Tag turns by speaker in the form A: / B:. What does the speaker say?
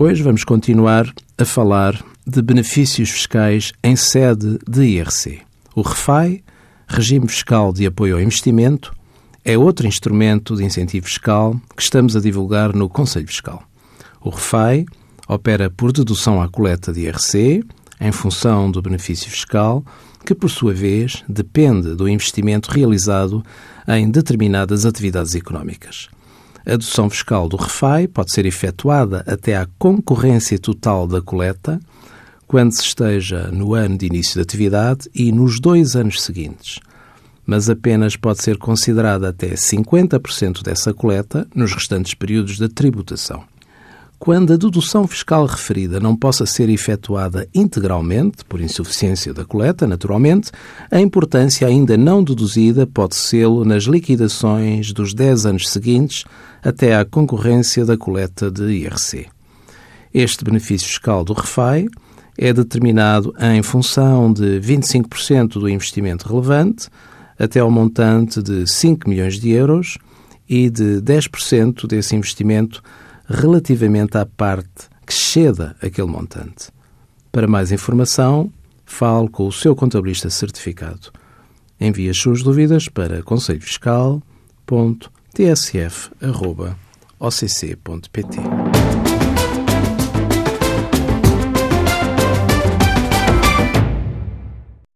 A: Hoje vamos continuar a falar de benefícios fiscais em sede de IRC. O REFAI, Regime Fiscal de Apoio ao Investimento, é outro instrumento de incentivo fiscal que estamos a divulgar no Conselho Fiscal. O REFAI opera por dedução à coleta de IRC, em função do benefício fiscal, que, por sua vez, depende do investimento realizado em determinadas atividades económicas. A dedução fiscal do REFAI pode ser efetuada até à concorrência total da coleta, quando se esteja no ano de início de atividade e nos dois anos seguintes, mas apenas pode ser considerada até 50% dessa coleta nos restantes períodos de tributação. Quando a dedução fiscal referida não possa ser efetuada integralmente, por insuficiência da coleta, naturalmente, a importância ainda não deduzida pode sê-lo nas liquidações dos 10 anos seguintes até à concorrência da coleta de IRC. Este benefício fiscal do REFAI é determinado em função de 25% do investimento relevante até ao montante de 5 milhões de euros e de 10% desse investimento relativamente à parte que exceda aquele montante. Para mais informação, fale com o seu contabilista certificado. Envie as suas dúvidas para conselhofiscal.tsf.occ.pt.